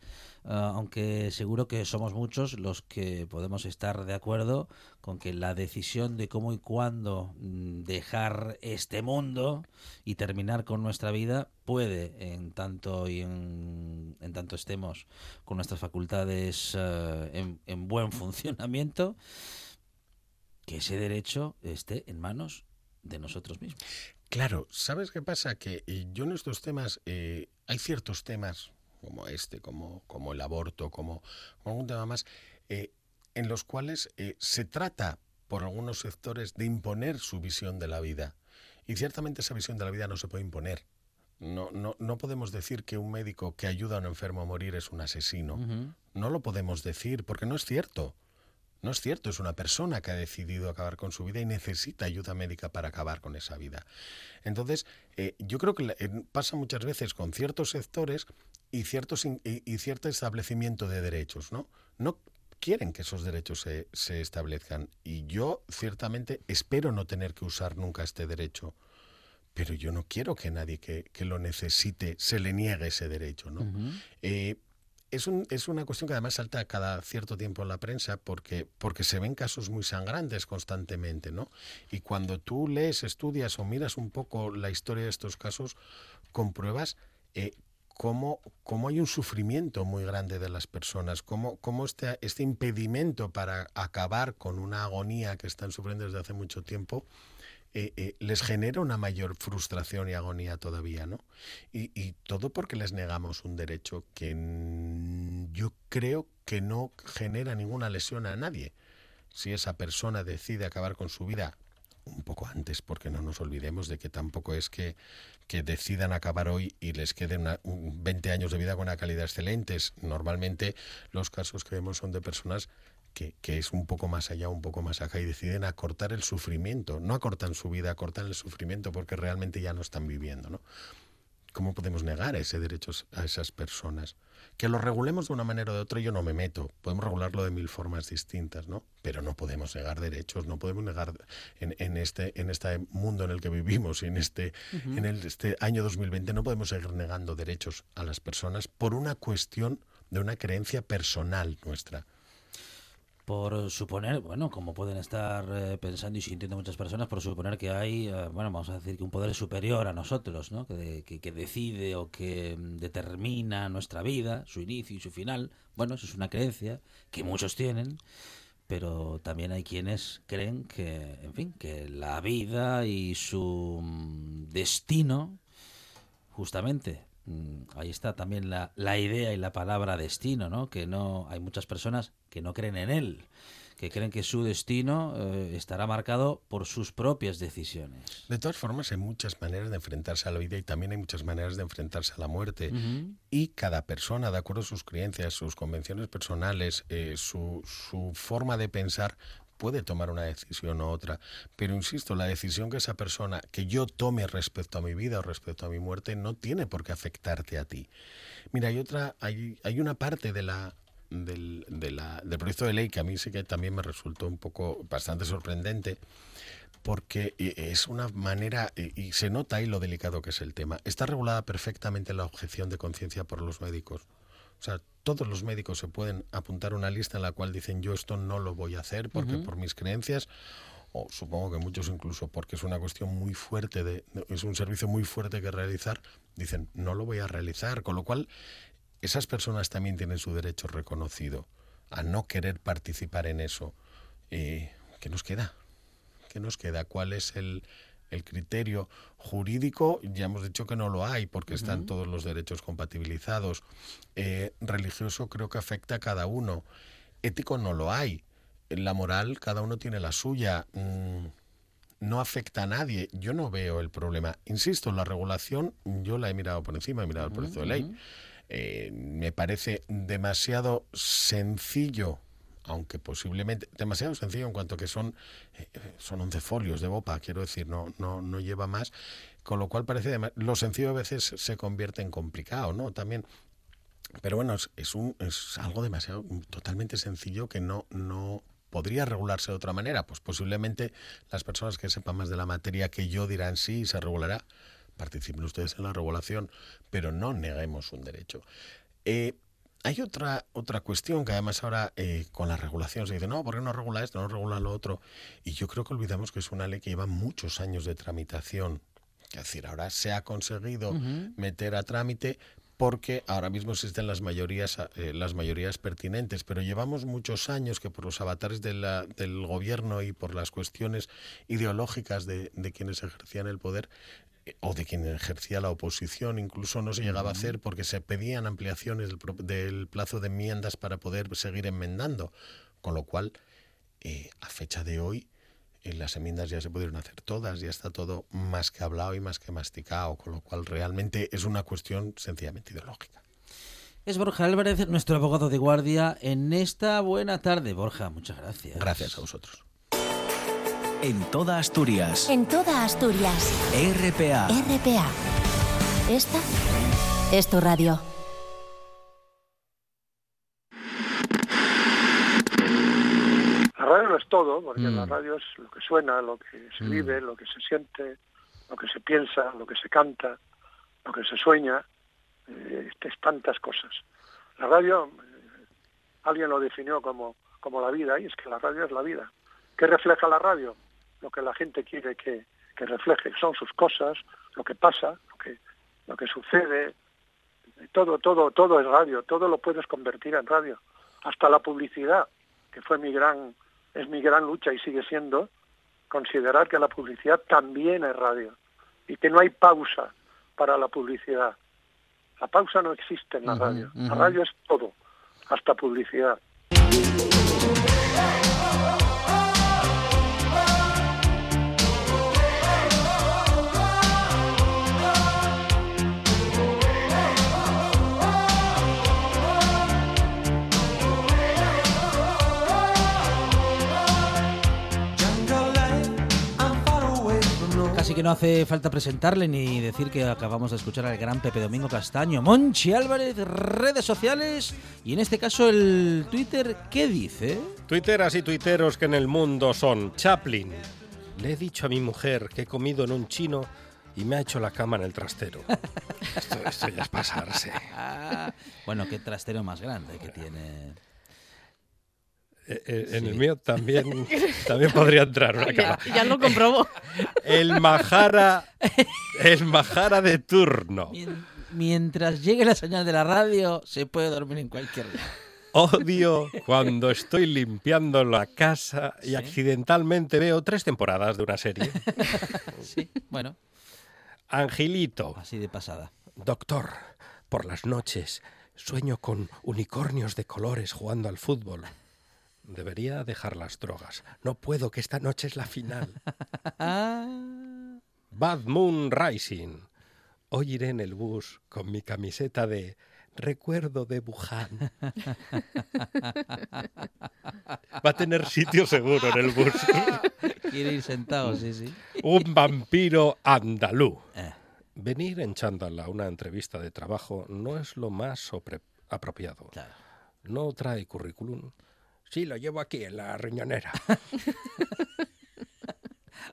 ah, aunque seguro que somos muchos los que podemos estar de acuerdo con que la decisión de cómo y cuándo mm, dejar este mundo y terminar con nuestra vida puede, en tanto y en, tanto estemos con nuestras facultades eh, en, en buen *laughs* funcionamiento, que ese derecho esté en manos de nosotros mismos. Claro, ¿sabes qué pasa? Que eh, yo en estos temas, eh, hay ciertos temas como este, como, como el aborto, como, como algún tema más, eh, en los cuales eh, se trata por algunos sectores de imponer su visión de la vida. Y ciertamente esa visión de la vida no se puede imponer. No, no, no podemos decir que un médico que ayuda a un enfermo a morir es un asesino. No lo podemos decir porque no es cierto. No es cierto, es una persona que ha decidido acabar con su vida y necesita ayuda médica para acabar con esa vida. Entonces, eh, yo creo que eh, pasa muchas veces con ciertos sectores y, ciertos in- y, y cierto establecimiento de derechos, ¿no? No quieren que esos derechos se, se establezcan. Y yo, ciertamente, espero no tener que usar nunca este derecho. Pero yo no quiero que nadie que, que lo necesite se le niegue ese derecho, ¿no? Eh, es, un- es una cuestión que además salta cada cierto tiempo en la prensa porque, porque se ven casos muy sangrantes constantemente, ¿no? Y cuando tú lees, estudias o miras un poco la historia de estos casos, compruebas eh, cómo, cómo hay un sufrimiento muy grande de las personas, cómo, cómo este, este impedimento para acabar con una agonía que están sufriendo desde hace mucho tiempo eh, eh, les genera una mayor frustración y agonía todavía, ¿no? Y, todo porque les negamos un derecho que yo creo que no genera ninguna lesión a nadie. Si esa persona decide acabar con su vida un poco antes, porque no nos olvidemos de que tampoco es que, que decidan acabar hoy y les queden una- un 20 años de vida con una calidad excelente. Normalmente los casos que vemos son de personas que, que, es un poco más allá, un poco más acá, y deciden acortar el sufrimiento. No acortan su vida, acortan el sufrimiento porque realmente ya no están viviendo. ¿no? ¿Cómo podemos negar ese derecho a esas personas? Que lo regulemos de una manera o de otra, yo no me meto. Podemos regularlo de mil formas distintas, ¿no? Pero no podemos negar derechos, no podemos negar en, en este, en este mundo en el que vivimos y en este, uh -huh. en el, este año 2020, no podemos seguir negando derechos a las personas por una cuestión de una creencia personal nuestra por suponer, bueno, como pueden estar eh, pensando y sintiendo muchas personas, por suponer que hay, eh, bueno, vamos a decir que un poder superior a nosotros, ¿no? Que, que, que, decide o que determina nuestra vida, su inicio y su final. Bueno, eso es una creencia que muchos tienen, pero también hay quienes creen que, en fin, que la vida y su mm, destino, justamente, Mm, ahí está también la, la, idea y la palabra destino, ¿no? Que no hay muchas personas que no creen en él, que creen que su destino eh, estará marcado por sus propias decisiones. De todas formas, hay muchas maneras de enfrentarse a la vida y también hay muchas maneras de enfrentarse a la muerte. Uh -huh. Y cada persona, de acuerdo a sus creencias, sus convenciones personales, eh, su, su forma de pensar, puede tomar una decisión u otra, pero insisto, la decisión que esa persona, que yo tome respecto a mi vida o respecto a mi muerte, no tiene por qué afectarte a ti. Mira, hay otra, hay, hay una parte de la, del, de la, del proyecto de ley que a mí sí que también me resultó un poco bastante sorprendente, porque es una manera, y se nota ahí lo delicado que es el tema, está regulada perfectamente la objeción de conciencia por los médicos. O sea, todos los médicos se pueden apuntar una lista en la cual dicen yo esto no lo voy a hacer porque uh -huh. por mis creencias o supongo que muchos incluso porque es una cuestión muy fuerte de es un servicio muy fuerte que realizar dicen no lo voy a realizar con lo cual esas personas también tienen su derecho reconocido a no querer participar en eso eh, ¿qué nos queda? ¿qué nos queda? ¿cuál es el el criterio jurídico ya hemos dicho que no lo hay porque uh -huh. están todos los derechos compatibilizados. Eh, religioso creo que afecta a cada uno. Ético no lo hay. La moral cada uno tiene la suya. Mm, no afecta a nadie. Yo no veo el problema. Insisto, la regulación yo la he mirado por encima, he mirado uh -huh, el proyecto de ley. Eh, me parece demasiado sencillo aunque posiblemente demasiado sencillo en cuanto que son eh, son 11 folios de bopa, quiero decir, no no no lleva más, con lo cual parece lo sencillo a veces se convierte en complicado, ¿no? También pero bueno, es, es algo demasiado totalmente sencillo que no no podría regularse de otra manera, pues posiblemente las personas que sepan más de la materia que yo dirán sí, se regulará. Participen ustedes en la regulación, pero no neguemos un derecho. Eh, hay otra, otra cuestión que además ahora eh, con la regulación se dice, no, ¿por qué no regula esto, no regula lo otro? Y yo creo que olvidamos que es una ley que lleva muchos años de tramitación. Es decir, ahora se ha conseguido uh -huh. meter a trámite porque ahora mismo existen las mayorías, eh, las mayorías pertinentes, pero llevamos muchos años que por los avatares de la, del gobierno y por las cuestiones ideológicas de, de quienes ejercían el poder, o de quien ejercía la oposición, incluso no se llegaba a hacer porque se pedían ampliaciones del, del plazo de enmiendas para poder seguir enmendando, con lo cual, eh, a fecha de hoy, eh, las enmiendas ya se pudieron hacer todas, ya está todo más que hablado y más que masticado, con lo cual realmente es una cuestión sencillamente ideológica. Es Borja Álvarez, nuestro abogado de guardia, en esta buena tarde. Borja, muchas gracias. Gracias a vosotros. En toda Asturias. En toda Asturias. RPA. RPA. Esta es tu radio. La radio no es todo, porque mm. la radio es lo que suena, lo que se mm. vive, lo que se siente, lo que se piensa, lo que se canta, lo que se sueña, eh, es tantas cosas. La radio, eh, alguien lo definió como, como la vida, y es que la radio es la vida. ¿Qué refleja la radio? Lo que la gente quiere que, que, refleje, son sus cosas, lo que pasa, lo que, lo que sucede, todo, todo, todo es radio, todo lo puedes convertir en radio, hasta la publicidad, que fue mi gran, es mi gran lucha y sigue siendo, considerar que la publicidad también es radio y que no hay pausa para la publicidad. La pausa no existe en la uh -huh, radio, uh -huh. la radio es todo, hasta publicidad. Que no hace falta presentarle ni decir que acabamos de escuchar al gran Pepe Domingo Castaño. Monchi Álvarez, redes sociales y en este caso el Twitter, ¿qué dice? Twitteras y tuiteros que en el mundo son Chaplin. Le he dicho a mi mujer que he comido en un chino y me ha hecho la cama en el trastero. *laughs* esto, esto ya es pasarse. bueno, qué trastero más grande que tiene. Eh, eh, en Sí. el mío también, *laughs* también podría entrar una Ya, cama. ya lo comprobó. El majara, el majara de turno. Mien- Mientras llegue la señal de la radio, se puede dormir en cualquier lado. Odio cuando estoy limpiando la casa y Sí. accidentalmente veo tres temporadas de una serie. *laughs* Sí, bueno, Angelito, así de pasada. doctor, por las noches sueño con unicornios de colores jugando al fútbol. Debería dejar las drogas. No puedo, que esta noche es la final. *laughs* Bad Moon Rising. Hoy iré en el bus con mi camiseta de recuerdo de Wuhan. *laughs* Va a tener sitio seguro en el bus. *laughs* quiere ir sentado, sí, sí. Un vampiro andalú. Eh, Venir en chándal a una entrevista de trabajo no es lo más apropiado. No trae currículum. Sí, lo llevo aquí en la riñonera. *laughs*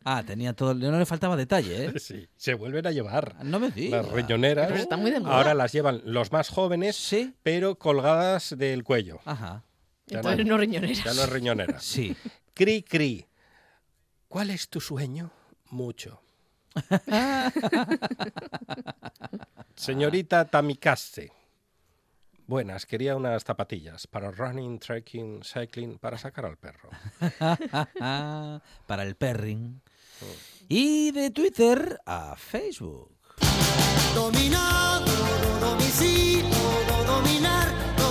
Ah, tenía todo. No le faltaba detalle, ¿eh? Sí, se vuelven a llevar. No me digas. Las riñoneras Pero está muy de moda. ahora las llevan los más jóvenes, Sí. pero colgadas del cuello. Ajá. Ya Entonces no riñoneras. Ya no es riñonera. *laughs* Sí. Cri, cri. ¿Cuál es tu sueño? Mucho. *laughs* Señorita Tamikaze. Buenas, quería unas zapatillas para running, trekking, cycling, para sacar al perro. *laughs* Para el perring. Y de Twitter a Facebook. Todo domicilio, todo dominar, todo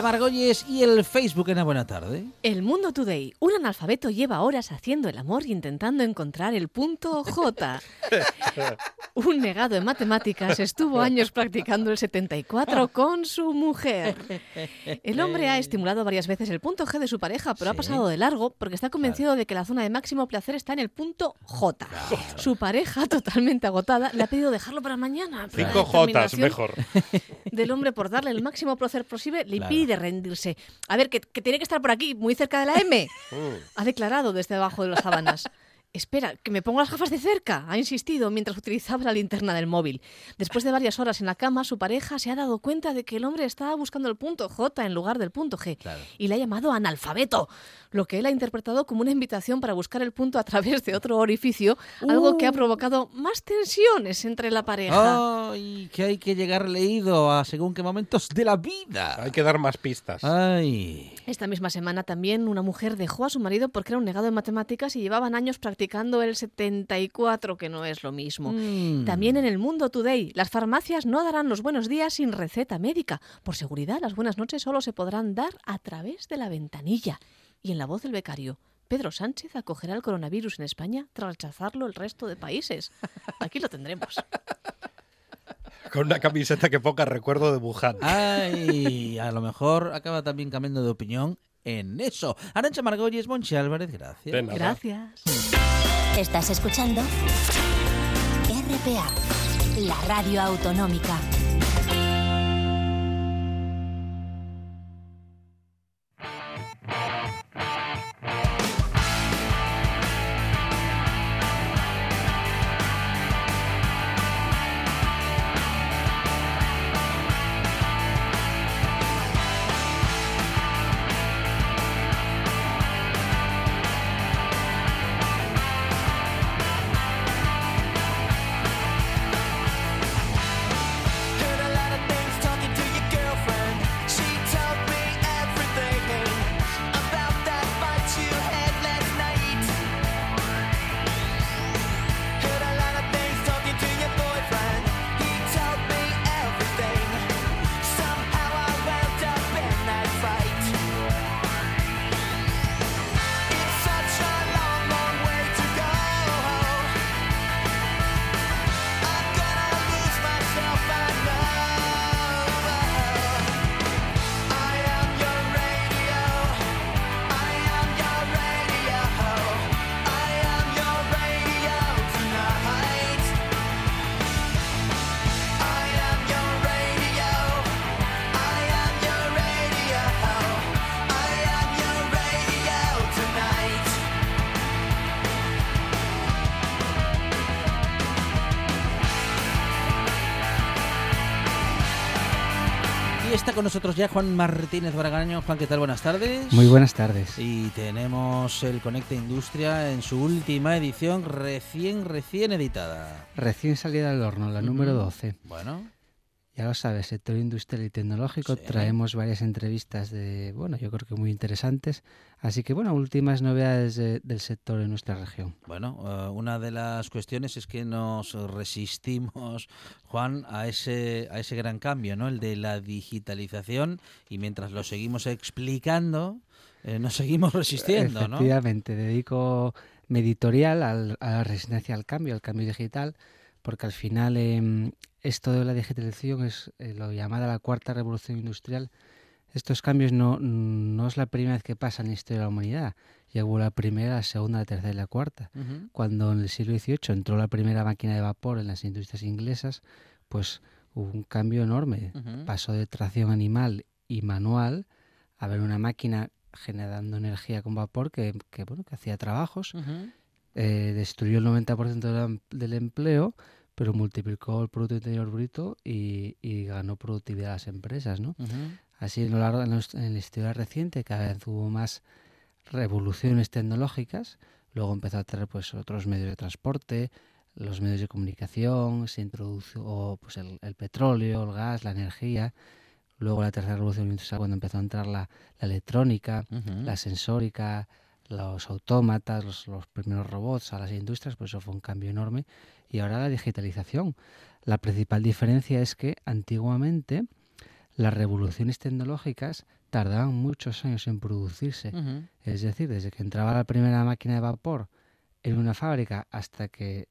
Arancha Margolles y el Facebook en la buena tarde. El Mundo Today. Un analfabeto lleva horas haciendo el amor y intentando encontrar el punto J. *laughs* Un negado en matemáticas estuvo años practicando el 74 con su mujer. El hombre ha estimulado varias veces el punto G de su pareja, pero ha Sí. pasado de largo porque está convencido de que la zona de máximo placer está en el punto J. Su pareja, totalmente agotada, le ha pedido dejarlo para mañana. Cinco determinación mejor. del hombre por darle el máximo placer posible le Claro. Impide rendirse. A ver, que, que tiene que estar por aquí, muy cerca de la M. Ha declarado desde abajo de las sábanas. Espera, que me pongo las gafas de cerca, ha insistido mientras utilizaba la linterna del móvil. Después de varias horas en la cama, su pareja se ha dado cuenta de que el hombre estaba buscando el punto J en lugar del punto G Claro. y le ha llamado analfabeto, lo que él ha interpretado como una invitación para buscar el punto a través de otro orificio, algo que ha provocado más tensiones entre la pareja. ¡Ay! Que hay que llegar leído a según qué momentos de la vida. Hay que dar más pistas. ¡Ay! Esta misma semana también una mujer dejó a su marido porque era un negado en matemáticas y llevaban años practicando el 74, que no es lo mismo. Mm. También en el mundo today, las farmacias no darán los buenos días sin receta médica. Por seguridad, las buenas noches solo se podrán dar a través de la ventanilla. Y en la voz del becario, Pedro Sánchez acogerá el coronavirus en España tras rechazarlo el resto de países. Aquí lo tendremos. *laughs* Con una camiseta que poca recuerdo de Wuhan. ¡Ay! A lo mejor acaba también cambiando de opinión en eso. Arancha Margolles, Monchi Álvarez, gracias. De nada. Gracias. Estás escuchando RPA, la radio autonómica. Con nosotros ya Juan Martínez Bragaño. Juan, ¿qué tal? Buenas tardes. Muy buenas tardes. Y tenemos el Conecta Industria en su última edición, recién, recién editada. Recién salida del horno, la número 12. Bueno. Ya lo sabes, sector industrial y tecnológico. Traemos varias entrevistas de, bueno, yo creo que muy interesantes. Así que, bueno, últimas novedades del sector en nuestra región. Bueno, eh, una de las cuestiones es que nos resistimos, Juan, a ese, a ese gran cambio, ¿no? El de la digitalización. Y mientras lo seguimos explicando, eh, nos seguimos resistiendo, ¿no? Efectivamente, dedico mi editorial a la resistencia al cambio, al cambio digital porque al final em, esto de la digitalización es eh, lo llamada la cuarta revolución industrial. Estos cambios no, no es la primera vez que pasa en la historia de la humanidad. Ya hubo la primera, la segunda, la tercera y la cuarta. Cuando en el siglo XVIII entró la primera máquina de vapor en las industrias inglesas, pues hubo un cambio enorme. Pasó de tracción animal y manual a ver una máquina generando energía con vapor que, que bueno, que hacía trabajos eh, destruyó el 90% del empleo, pero multiplicó el Producto Interior Bruto y, ganó productividad a las empresas. ¿no? Así, en, lo largo, en, la historia reciente, cada vez hubo más revoluciones tecnológicas, luego empezó a tener pues, otros medios de transporte, los medios de comunicación, se introdujo pues, el, petróleo, el gas, la energía. Luego la tercera revolución industrial, cuando empezó a entrar la, electrónica, la sensórica, los autómatas, los, primeros robots a las industrias, pues eso fue un cambio enorme. Y ahora la digitalización. La principal diferencia es que antiguamente las revoluciones tecnológicas tardaban muchos años en producirse. Es decir, desde que entraba la primera máquina de vapor en una fábrica hasta que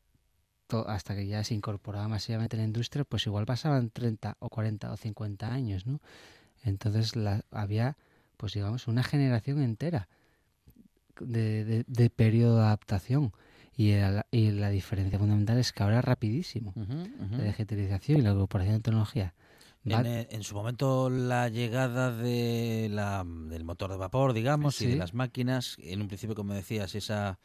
hasta que ya se incorporaba masivamente en la industria, pues igual pasaban 30 o 40 o 50 años, ¿no? Entonces la, había, pues digamos, una generación entera de, periodo de adaptación. Y, la diferencia fundamental es que ahora es rapidísimo. La digitalización y la incorporación de tecnología. Eh, en, su momento la llegada de la, del motor de vapor, digamos, y de las máquinas, en un principio, como decías, esa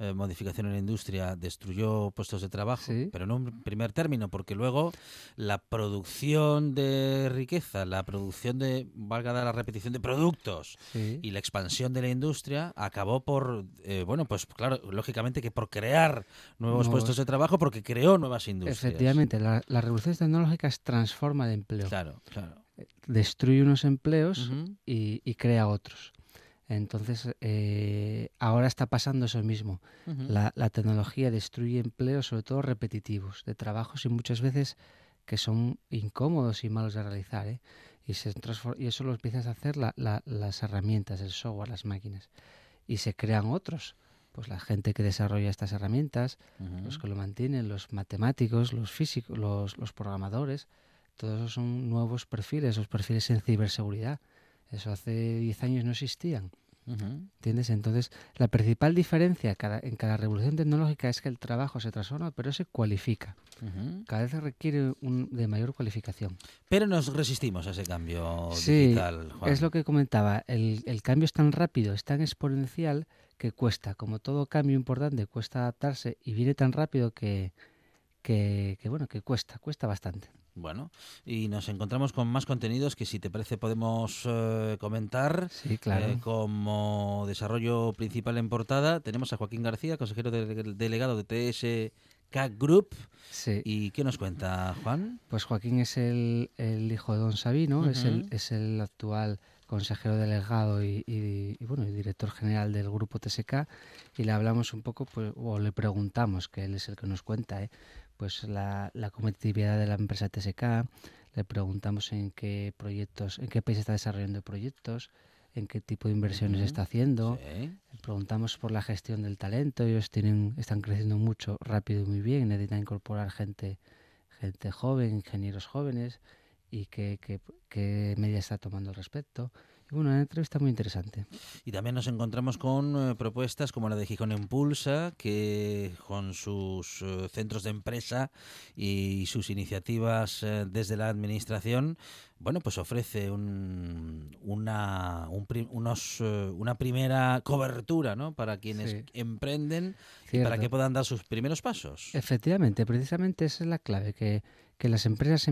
eh, modificación en la industria destruyó puestos de trabajo, pero en primer término, porque luego la producción de riqueza, la producción de, valga la repetición de productos y la expansión de la industria acabó por, eh, bueno, pues claro, lógicamente que por crear nuevos puestos de trabajo, porque creó nuevas industrias. Efectivamente, la, las revoluciones tecnológicas transforma de empleo. Claro, claro. Destruye unos empleos y crea otros. Entonces, eh, ahora está pasando eso mismo. la, tecnología destruye empleos, sobre todo repetitivos, de trabajos y muchas veces que son incómodos y malos de realizar. ¿eh? Y, se y eso lo empiezas a hacer las herramientas, el software, las máquinas. Y se crean otros. Pues la gente que desarrolla estas herramientas, los que lo mantienen, los matemáticos, los físicos, los, los programadores, todos esos son nuevos perfiles, los perfiles en ciberseguridad eso hace 10 años no existían. ¿Entiendes? Entonces, la principal diferencia en cada revolución tecnológica es que el trabajo se transforma, pero se cualifica. Cada vez requiere de mayor cualificación. Pero nos resistimos a ese cambio sí, digital. Es lo que comentaba. El, el, cambio es tan rápido, es tan exponencial que cuesta. Como todo cambio importante, cuesta adaptarse y viene tan rápido que, que, que bueno, que cuesta, cuesta bastante. Bueno, y nos encontramos con más contenidos que si te parece podemos eh, comentar. Sí, claro. Eh, como desarrollo principal en portada tenemos a Joaquín García, consejero delegado de TSK Group. Sí. ¿Y qué nos cuenta Juan? Pues Joaquín es el, hijo de Don Sabino, es, el, es el actual consejero delegado y, y, bueno, el director general del grupo TSK y le hablamos un poco, pues, o le preguntamos, que él es el que nos cuenta, ¿eh? Pues la, la competitividad de la empresa TSK, le preguntamos en qué proyectos, en qué país está desarrollando proyectos, en qué tipo de inversiones está haciendo. Le preguntamos por la gestión del talento. Ellos tienen, están creciendo mucho, rápido y muy bien. Necesitan incorporar gente, gente joven, ingenieros jóvenes y qué, qué, qué medidas está tomando al respecto. Bueno, una entrevista muy interesante. Y también nos encontramos con eh, propuestas como la de Gijón Impulsa, que con sus eh, centros de empresa y sus iniciativas eh, desde la administración, bueno, pues ofrece un, una, unos, una primera cobertura ¿no? para quienes emprenden y para que puedan dar sus primeros pasos. Efectivamente, precisamente esa es la clave, que, que las empresas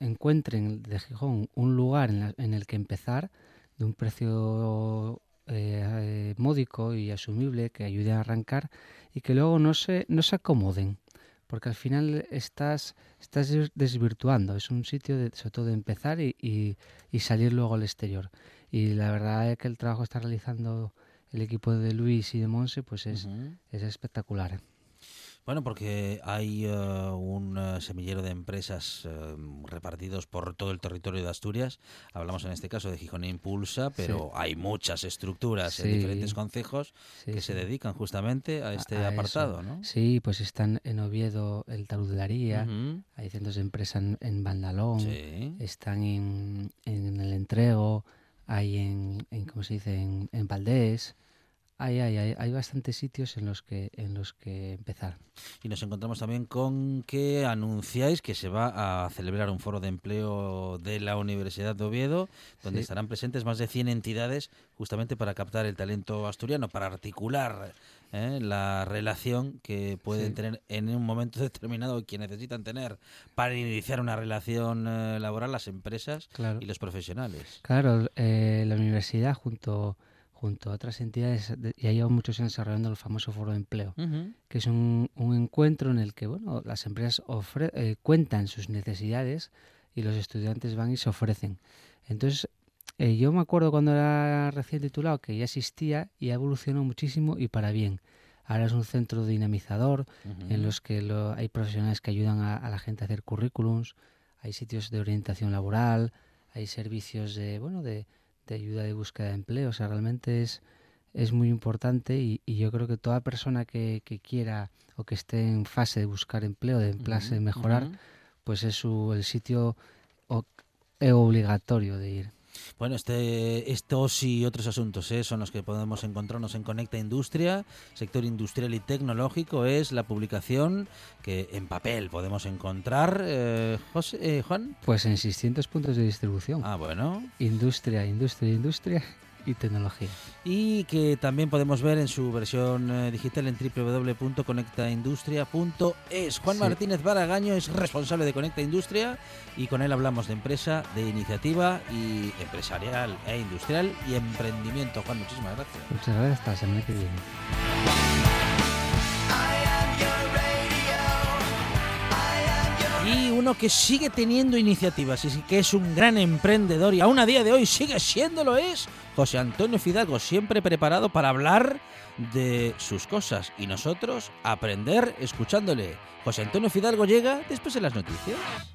encuentren de Gijón un lugar en, el que empezar de un precio eh, módico y asumible que ayude a arrancar y que luego no se, no se acomoden porque al final estás, estás desvirtuando. Es un sitio de, sobre todo de empezar y, salir luego al exterior. Y la verdad es que el trabajo que está realizando el equipo de Luis y de Monse pues es, es espectacular. Bueno, porque hay eh, un eh, semillero de empresas eh, repartidos por todo el territorio de Asturias. Hablamos en este caso de Gijón Impulsa, pero hay muchas estructuras en diferentes concejos que se dedican justamente a este apartado, ¿no? Sí, pues están en Oviedo el Talud de la hay centros de empresa en, en Bandalón, están en, el Entrego, hay en, ¿cómo se dice?, en, en Valdés. Hay, hay, hay, hay, bastantes sitios en los que en los que empezar. Y nos encontramos también con que anunciáis que se va a celebrar un foro de empleo de la Universidad de Oviedo, donde estarán presentes más de 100 entidades justamente para captar el talento asturiano, para articular ¿eh? la relación que pueden tener en un momento *laughs* determinado que necesitan tener para iniciar una relación eh, laboral las empresas y los profesionales. Claro, eh, la universidad junto junto a otras entidades, ya lleva muchos años desarrollando el famoso Foro de Empleo, que es un, encuentro en el que bueno, las empresas eh, cuentan sus necesidades y los estudiantes van y se ofrecen. Entonces, eh, yo me acuerdo cuando era recién titulado que ya existía y ha evolucionado muchísimo y para bien. Ahora es un centro dinamizador en los que hay profesionales que ayudan a, a, la gente a hacer currículums, hay sitios de orientación laboral, hay servicios de, bueno, de, de ayuda de búsqueda de empleo. O sea, realmente es, es muy importante y, yo creo que toda persona que, quiera o que esté en fase de buscar empleo, de emplearse, de mejorar, pues es su, el sitio obligatorio de ir. Bueno, este, estos y otros asuntos ¿eh? son los que podemos encontrarnos en Conecta Industria, sector industrial y tecnológico. Es la publicación que en papel podemos encontrar. Eh, José, eh, Juan. Pues en 600 puntos de distribución. Ah, bueno. Industria, industria, industria y tecnología. Y que también podemos ver en su versión eh, digital en www.conectaindustria.es. Juan Martínez Baragaño es responsable de Conecta Industria y con él hablamos de empresa, de iniciativa y empresarial e industrial y emprendimiento. Juan, muchísimas gracias. Muchas gracias, hasta la semana que viene. Uno que sigue teniendo iniciativas y que es un gran emprendedor y aún a día de hoy sigue siéndolo es José Antonio Fidalgo, siempre preparado para hablar de sus cosas y nosotros aprender escuchándole. José Antonio Fidalgo llega después de las noticias.